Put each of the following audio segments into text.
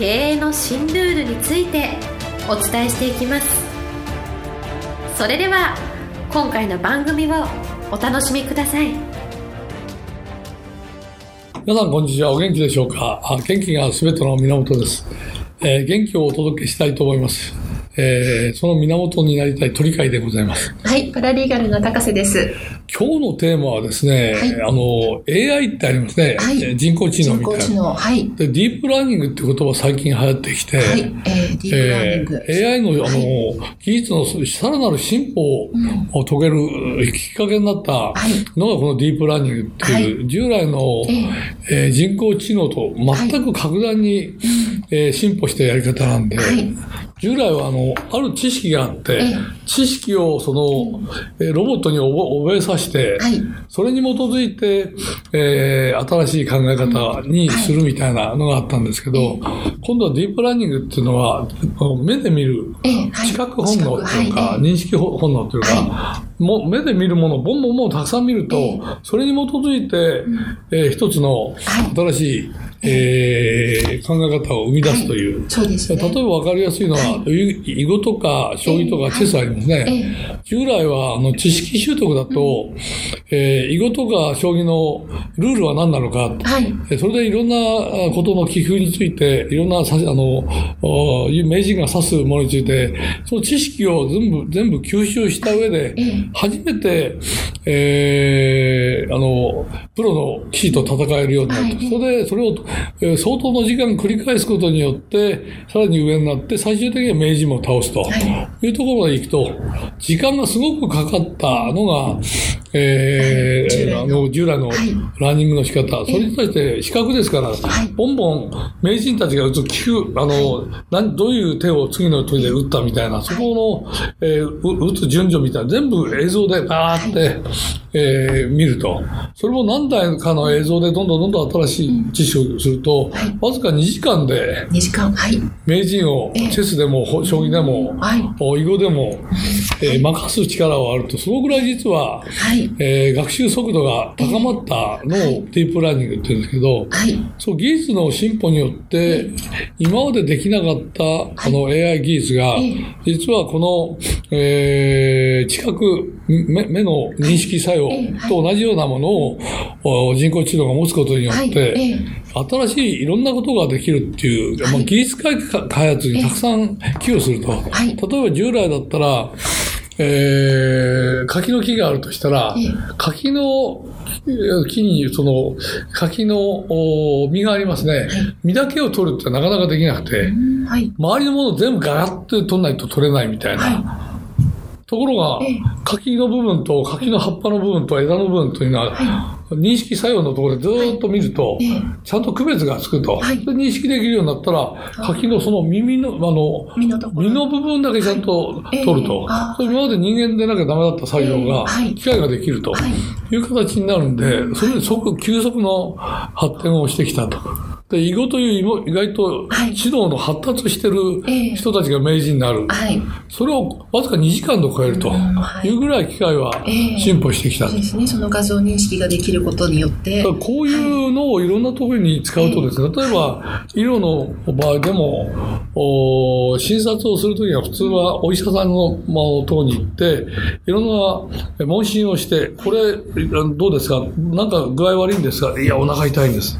経営の新ルールについてお伝えしていきます。それでは今回の番組をお楽しみください。皆さんこんにちは。お元気でしょうか？あ元気が全ての源です、えー元気をお届けしたいと思います、えーその源になりたい鳥飼でございます。はい、パラリーガルの高瀬です。今日のテーマはですね、はい。あの AI ってありますね、はい。えー人工知能みたいな。人工知能、はい。でディープラーニングって言葉最近流行ってきて、はい、えー、ディープラーニング。えー AI のあの、は技術のさらなる進歩を遂げるきっかけになったはい。のがこのディープラーニングっていう、従来の、ええー人工知能と全く格段に、えー進歩したやり方なんで、はい従来はあのある知識があって、ええ。知識をその、えーロボットに覚覚えさせて、はい。それに基づいて、えー新しい考え方にするみたいなのがあったんですけど、今度はディープラーニングっていうのは、目で見る、知覚本能っていうか、認識本能っていうか、もう目で見るもの、ボンボンボンたくさん見ると、えそれに基づいて、えー一つのはい。新しい、えー考え方を生み出すという。そうですね。例えば分かりやすいのは、囲碁とか将棋とかチェスありますね。え従来はあの知識習得だと、えー囲碁とか将棋のルールは何なのか、それでいろんなあことの棋風について、いろんなさあのお名人が指すものについて、その知識を全部全部吸収した上でええ、初めて、えーあのプロの棋士と戦えるようになると、はい。それでそれを、えー相当の時間繰り返すことによって、さらに上になって、最終的には名人も倒すというところまで行くと、時間がすごくかかったのが、えー従来の。あの従来のはい。ラーニングの仕方、それに対して視覚ですから、い。ボンボン名人たちが打つ球、あの、なんどういう手を次の時で打ったみたいな、そこの、えーう打つ順序みたいな、全部映像でバーって、えー見ると。それも何台かの映像でどんどんどんどん新しい知識をすると、わずか2時間で2時間、はい。名人をええ。チェスでもほ将棋でも、はい。お囲碁でも、えー任す力はあると、そのぐらい実は、はい。えー学習速度が高まったのをディープラーニングって言うんですけど、はい。そう、技術の進歩によって、今までできなかったこの AI 技術がええ、実はこの、えー、知覚、目目の認識作用と同じようなものをお人工知能が持つことによはい。って、え。新しいいろんなことができるっていう、まあ、技術開開発にたくさん寄与すると。はい。例えば従来だったら、えー、柿の木があるとしたらええ、柿の木に、その、柿のお実がありますね。実だけを取るってなかなかできなくて、ーはい。周りのものを全部ガラッと取らないと取れないみたいな。はところがええ、柿の部分と柿の葉っぱの部分と枝の部分というのは、認識作用のところでずーっと見るとええ、ちゃんと区別がつくと。はい。で認識できるようになったら、柿のその耳の、あの、い。身のの部分だけちゃんとええ。取ると。あそれ今まで人間でなきゃダメだった作業ええ。がはい、機械ができるとはい。いう形になるんで、それで即、急速の発展をしてきたと。で、囲碁という意外とはい知能の発達してるええ人たちが名人になる。はい。それをわずか2時間で超えるとはいいうぐらい機械はええ進歩してきた。そうですね。その画像認識ができることによってこういうのをいろんなところに使うとですね、例えば医療の場合でも、お診察をするときには普通はお医者さんのまあところに行って、いろんな問診をして、これどうですか？なんか具合悪いんですか？いや、お腹痛いんです。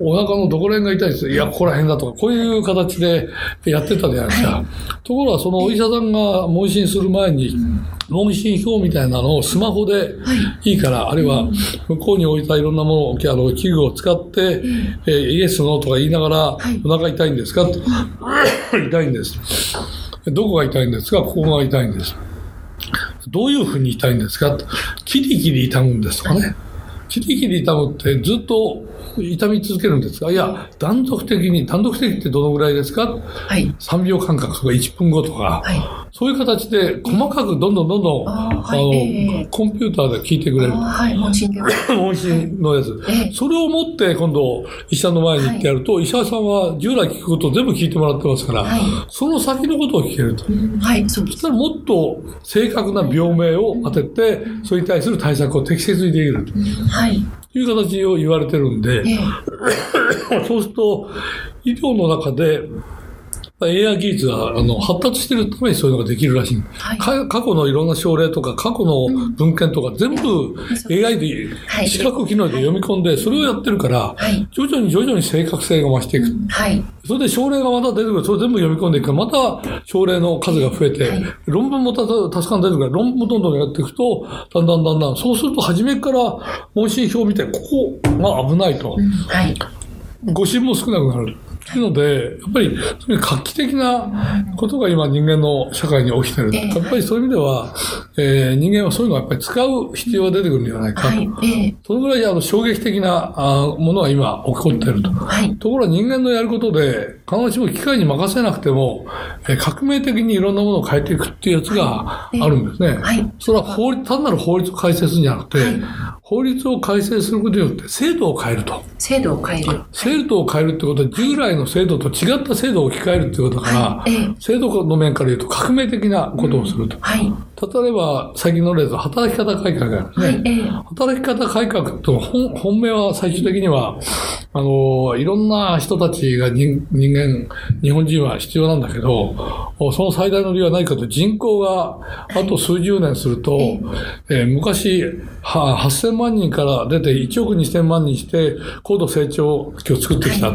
お腹のどこら辺が痛いんですいや、ここら辺だとか、こういう形でやってたじゃないですか。ところが、そのお医者さんが問診する前に、問診票みたいなのをスマホでい。いから、あるいは向こうに置いたいろんなもの、あの器具を使って、えーイエス、ノーとか言いながら、お腹痛いんですか？と痛いんです。どこが痛いんですか？ここが痛いんです。どういうふうに痛いんですか？とキリキリ痛むんですとかね。切り切り痛むってずっと痛み続けるんですが、いや、断続的に、断続的ってどのぐらいですか？はい。3秒間隔とか1分後とか、はい。そういう形で細かくどんどんどんどん、あの、ええコンピューターで聞いてくれるあ。はい。問診では。問診のやつ。ええそれを持って今度医者の前に行ってやると、医者さんは従来聞くことを全部聞いてもらってますから、はいその先のことを聞けると。うんはい。そうです。そしたらもっと正確な病名を当てて、それに対する対策を適切にできるとはい。いう形を言われてるんで、ええそうすると、医療の中で、まあ AI 技術があの発達しているためにそういうのができるらしい。はいか過去のいろんな症例とか、過去の文献とか、全部 AI ではい視覚機能で読み込んで、それをやってるから、はい徐々に徐々に正確性が増していく。はい。それで症例がまた出てくる。それ全部読み込んでいくから、また症例の数が増えて、はい論文もたたくさん出てくるから、論文もどんどんやっていくと、だんだんだんだん、そうすると初めから問診票を見て、ここが危ないと。うんはい。誤診も少なくなる。というので、やっぱり、そういう画期的なことが今人間の社会に起きてる。ええやっぱりそういう意味では、えー人間はそういうのをやっぱり使う必要が出てくるんじゃないかと。そのぐらいあの衝撃的なあものが今起こっていると。はい。ところが人間のやることで、必ずしも機械に任せなくても、えー革命的にいろんなものを変えていくっていうやつがあるんですね。はいそれは法律、単なる法律を改正するんじゃなくて、法律を改正することによって制度を変えると。制度を変える。制度を変えるってことは、従来の制度と違った制度を置き換えるってことだから、はいええ制度の面から言うと革命的なことをすると。はい。例えば、最近の例で働き方改革があるね。はい。ええ働き方改革と本本命は最終的には、あの、いろんな人たちが人人間、日本人は必要なんだけど、その最大の理由は何かと人口があと数十年すると、えー昔は8000万人から出て1億2000万人して高度成長期を作ってきた。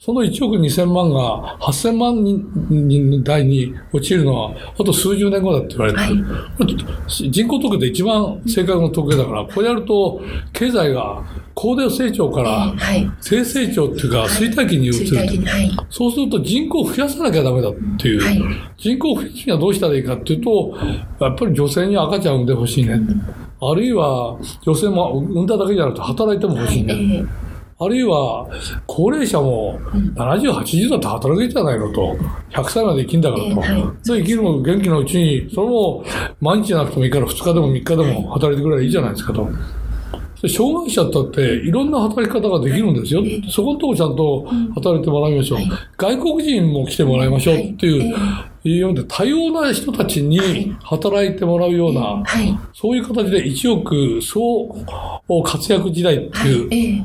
その1億2000万が8000万人台に落ちるのはあと数十年後だって言われてる。人口統計で一番正確な統計だから、これやると経済が高度成長からはい。低成長っていうか衰退期に移る。そうすると人口を増やさなきゃダメだっていう。はい人口を増やすにはどうしたらいいかっていうと、やっぱり女性に赤ちゃんを産んでほしいね。あるいは女性も産んだだけじゃなくて働いても欲しいえね。えあるいは高齢者も70、80だって働けんじゃないのと。100歳まで生きんだからと。ええはいで生きるの元気なうちに、それも毎日じゃなくてもいいから2日でも3日でも働いてくればいいじゃないですかと。で障害者だっていろんな働き方ができるんですよ。そこのとこちゃんと働いてもらいましょう。外国人も来てもらいましょうっていう、い。うようで多様な人たちに働いてもらうような、はい。そういう形で一億総活躍時代ってい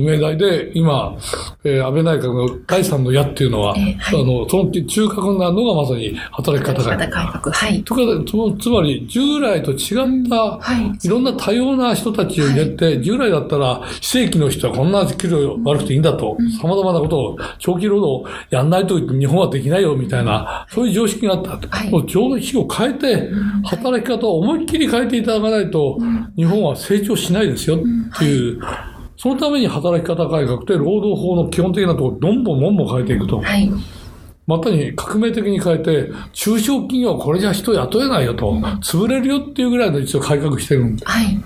う、命題で、今、えー安倍内閣の第三の矢っていうのは、ええはい。あの、その中核になるのがまさに働き方改革。はい。とかつつまり、従来と違った、はい。いろんな多様な人たちを入れて、従来だったら、非正規の人はこんな給料悪くていいんだと、様々なことを、長期労働やんないと日本はできないよ、みたいな、そういう常識があった。はい。もう常識を変えて、働き方を思いっきり変えていただかないと、日本は成長しないですよ、っていう、そのために働き方改革って労働法の基本的なところをどんどんどんどん変えていくと。はい。またに革命的に変えて、中小企業はこれじゃ人雇えないよと、潰れるよっていうぐらいの一応改革してるんではい。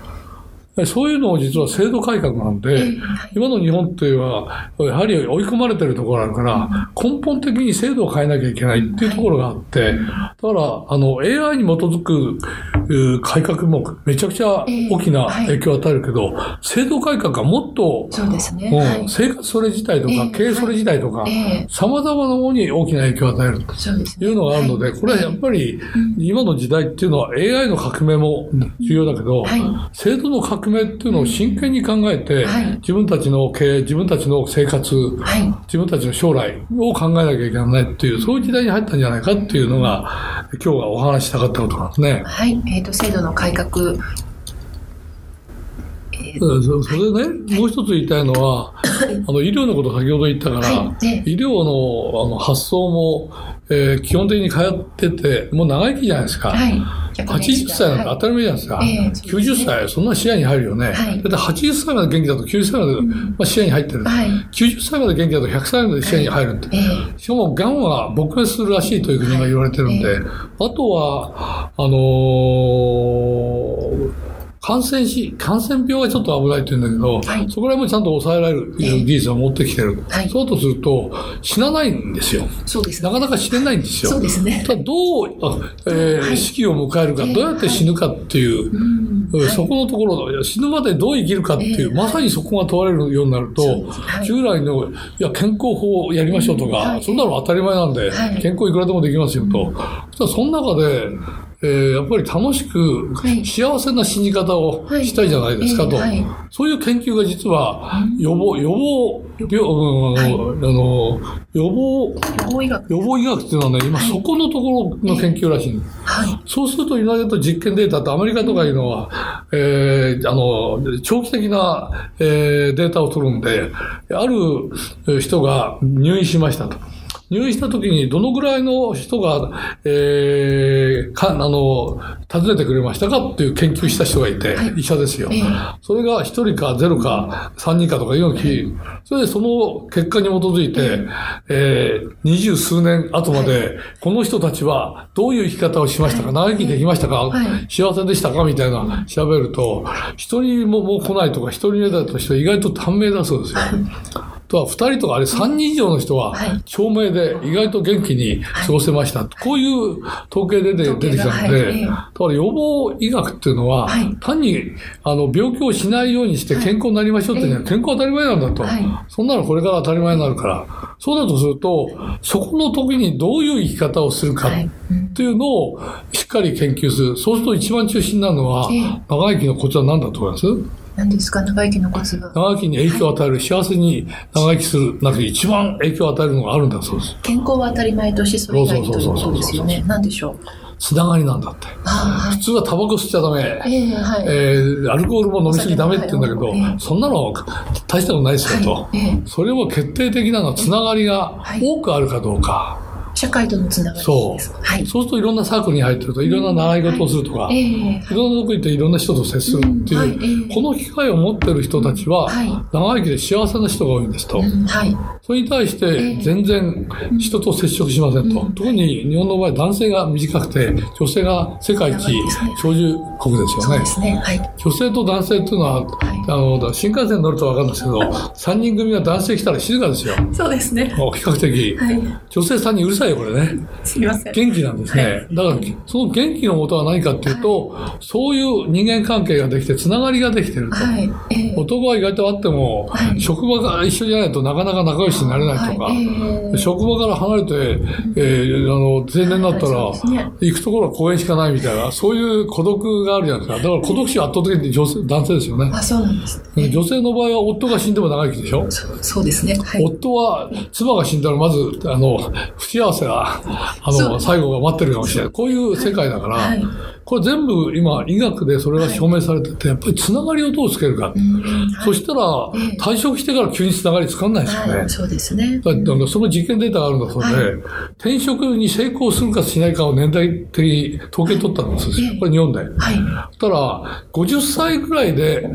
そういうのを実は制度改革なんで、今の日本っていうのは、やはり追い込まれてるところがあるから、根本的に制度を変えなきゃいけないっていうところがあって、だから、あの、AI に基づくう改革もめちゃくちゃ大きな影響を与えるけど、制度改革がもっと、そうですね。もうはい。生活それ自体とか、ええ。経営それ自体とかええ、様々なものに大きな影響を与える。そうですね。いうのがあるので、はいこれはやっぱり今の時代っていうのは AI の革命も重要だけど、はい。制度の革命っていうのを真剣に考えて、はい自分たちの経営、自分たちの生活、はい。自分たちの将来を考えなきゃいけないっていう、そういう時代に入ったんじゃないかっていうのが、今日はお話ししたかったことなんですね。はい。えっ、と、制度の改革。うんそそれでね、もう一つ言いたいのは、あの医療のこと先ほど言ったから、医療のあの発想も、えー基本的に通ってて、もう長生きじゃないですか。はい。80歳なんて当たり前じゃないですか。ええそうですね90歳、そんな視野に入るよね。はいだって80歳まで元気だと90歳まで、まあ、視野に入ってる。はい。90歳まで元気だと100歳まで視野に入るって。えしかも、癌は撲滅するらしいというふうに今言われてるんで、はいあとは、あのー感染し、感染病がちょっと危ないって言うんだけど、はい。そこら辺もちゃんと抑えられる技術を持ってきてる。はい。そうだとすると、死なないんですよ。そうです。ねなかなか死ねないんですよ。そうですね。ただどう、あえー死期を迎えるか、ええどうやって死ぬかっていう、うんうん。そこのところ死ぬまでどう生きるかっていう、ええまさにそこが問われるようになると、従来の、いや、健康法をやりましょうとか、はい。そんなの当たり前なんで、はい。健康いくらでもできますよと。そしたらその中で、えーやっぱり楽しく、はい幸せな死に方をはいしたいじゃないですかと。そういう研究が実は、予防、予防、病、うんあの、予防、予防医学。予防医学っていうのはね、今そこのところの研究らしい。そうすると、ユナイテッド実験データってアメリカとかいうのは、えーあの、長期的な、えーデータを取るんで、あるえー人が入院しましたと。入院した時にどのぐらいの人が、えーか、あの、訪ねてくれましたかっていう研究した人がいて、はい。医者ですよ。ええ。それが1人か0か3人かとかいうのを聞いそれでその結果に基づいて、えー二十数年後まで、この人たちはどういう生き方をしましたか、長生きできましたか、はい。幸せでしたかみたいな調べると、一人ももう来ないとか、一人目だと人は意外と短命だそうですよ。とは、二人とかあれ三人以上の人ははい、長命で意外と元気に過ごせました。こういう統計で出てきたので、だから予防医学っていうのは、はい。単にあの病気をしないようにして健康になりましょうっていうのは、健康当たり前なんだと、はい。そんなのこれから当たり前になるから、そうだとすると、そこの時にどういう生き方をするかっていうのをしっかり研究する。そうすると一番中心になるのはええ、長生きのコツは何だと思います？何ですか、長生きのコツが。長生きに影響を与える、幸せに長生きする中で一番影響を与えるのがあるんだそうです。健康は当たり前としてそれ以外ということですよね。何でしょう？つながりなんだって。あ普通はタバコ吸っちゃダメ。ええはい。えーアルコールも飲みすぎダメって言うんだけどそんなの大したことないですよとそれも決定的なのはつながりがはい多くあるかどうか。社会とのつながりそう。はい。そうするといろんなサークルに入ってると、いろんな習い事をするとか、ええいろんなとこ行っていろんな人と接するっていう、うんはいええこの機会を持ってる人たちは、はい長生きで幸せな人が多いんですと。うんはい。それに対してええ全然人と接触しませんと。うん特に日本の場合男性が短くて、女性が世界一長寿国ですよねそうで。すね。はい。女性と男性っていうのは、あの、新幹線に乗るとわかるんですけど、3人組が男性来たら静かですよ。そうですね。比較的。はい。女性3人うるさいよ、これね。すみません。元気なんですね。だから、その元気のもとは何かっていうと、そういう人間関係ができて、つながりができてると。はい。ええ男は意外とあっても、はい職場が一緒じゃないとなかなか仲良しになれないとか、職場から離れて、えーあの、青年になったら、行くところは公園しかないみたいな、そういう孤独があるじゃないですか。だから孤独死は圧倒的に女性男性ですよね。あ、そうなんです。ええ女性の場合は夫が死んでも長生きでしょ？そうですね。はい。夫は妻が死んだらまず、あの、不幸せが、あの、最後が待ってるかもしれない。こういう世界だから、はいこれ全部今医学でそれが証明されてて、やっぱりつながりをどうつけるか。うんそしたら、ええ退職してから急につながりつかんないですよね。はい。そうですね。だってその実験データがあるんだそうで、はい転職に成功するかしないかを年代的に統計取ったんですよ。ええこれ日本で。はい。そしたら、50歳ぐらいで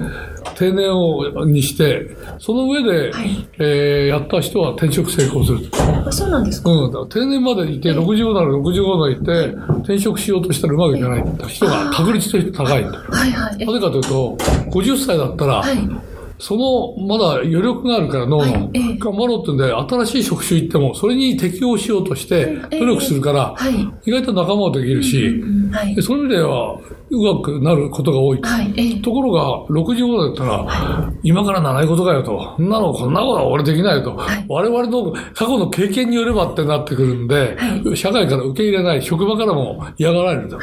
定年をにして、その上で、はいえーやった人は転職成功する。あ、そうなんですか？うん、だから定年までいて、65なら65までいて、転職しようとしたらうまくいかない人が確率として高い。なはいはい。えぜかというと、50歳だったら、はい。その、まだ余力があるから脳の、はいええ頑張ろうってんで、新しい職種行っても、それに適応しようとして、ええ努力するから、はい。意外と仲間もできるし、うんはいで。そういう意味では、うまくなることが多い。はい。ええところが、65だったら、今から習い事かよと。そんなの、こんなことは俺できないと。はい我々の過去の経験によればってなってくるんで、社会から受け入れない、職場からも嫌がられると。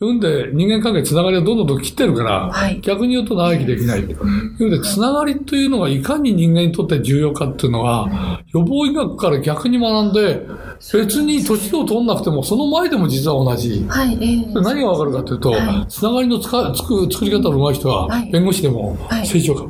はうんで、人間関係つながりをどんどんどん切ってるから、はい逆に言うと長生きできない。というので、つながりというのがいかに人間にとって重要かっていうのは、予防医学から逆に学んで、別に年を取んなくても、その前でも実は同じ。い。はい。ええで何がわかるかというと、はいつながりのつかつく作り方の上手い人ははい、弁護士でもはい成長が、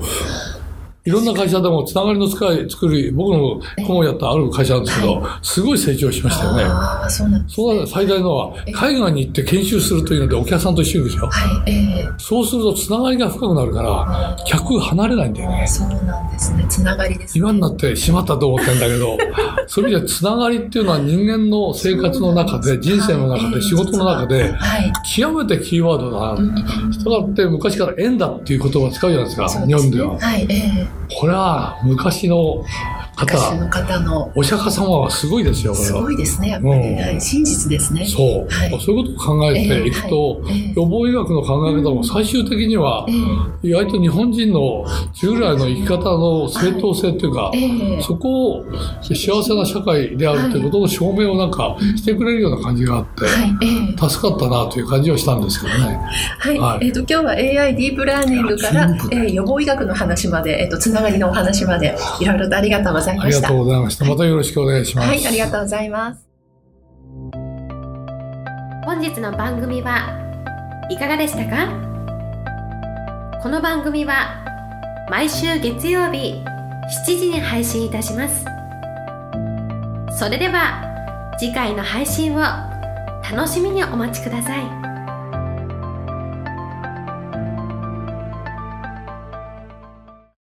いろんな会社でもつながりの使い作り、僕の顧問やったある会社なんですけど、すごい成長しましたよね。ああ、そうなんです、それは最大のは、海外に行って研修するというのでお客さんと一緒でしょ。はい、ええそうするとつながりが深くなるから、客が離れないんだよね。そうなんですね。つながりです、ね。今になってしまったと思ってんだけど、そういう意味でつながりっていうのは人間の生活の中で、人生の中で、仕事の中で、はい。極めてキーワードだな。したがって昔から縁だっていう言葉を使うじゃないですか、日本では。はい、ええこれは昔の、昔の方の、お釈迦様はすごいですよ、これすは。ごいですね、やっぱり。うん。はい、真実ですね。そう、はい。そういうことを考えてい。くと、ええ。はい予防医学の考え方も最終的にはえ、え。意外と日本人の従来の生き方の正当性っていうか、ええ。そこを幸せな社会であるということの証明をなんかしてくれるような感じがあって、助かったなという感じはしたんですけどね。はい、はい。えっ、と今日は AI ディープラーニングからえー予防医学の話まで、えっ、とつながりのお話までいろいろとありがとうございました。ありがとうございました。またよろしくお願いします。はい、ありがとうございます。本日の番組はいかがでしたか？この番組は毎週月曜日7時に配信いたしますそれでは次回の配信を楽しみにお待ちください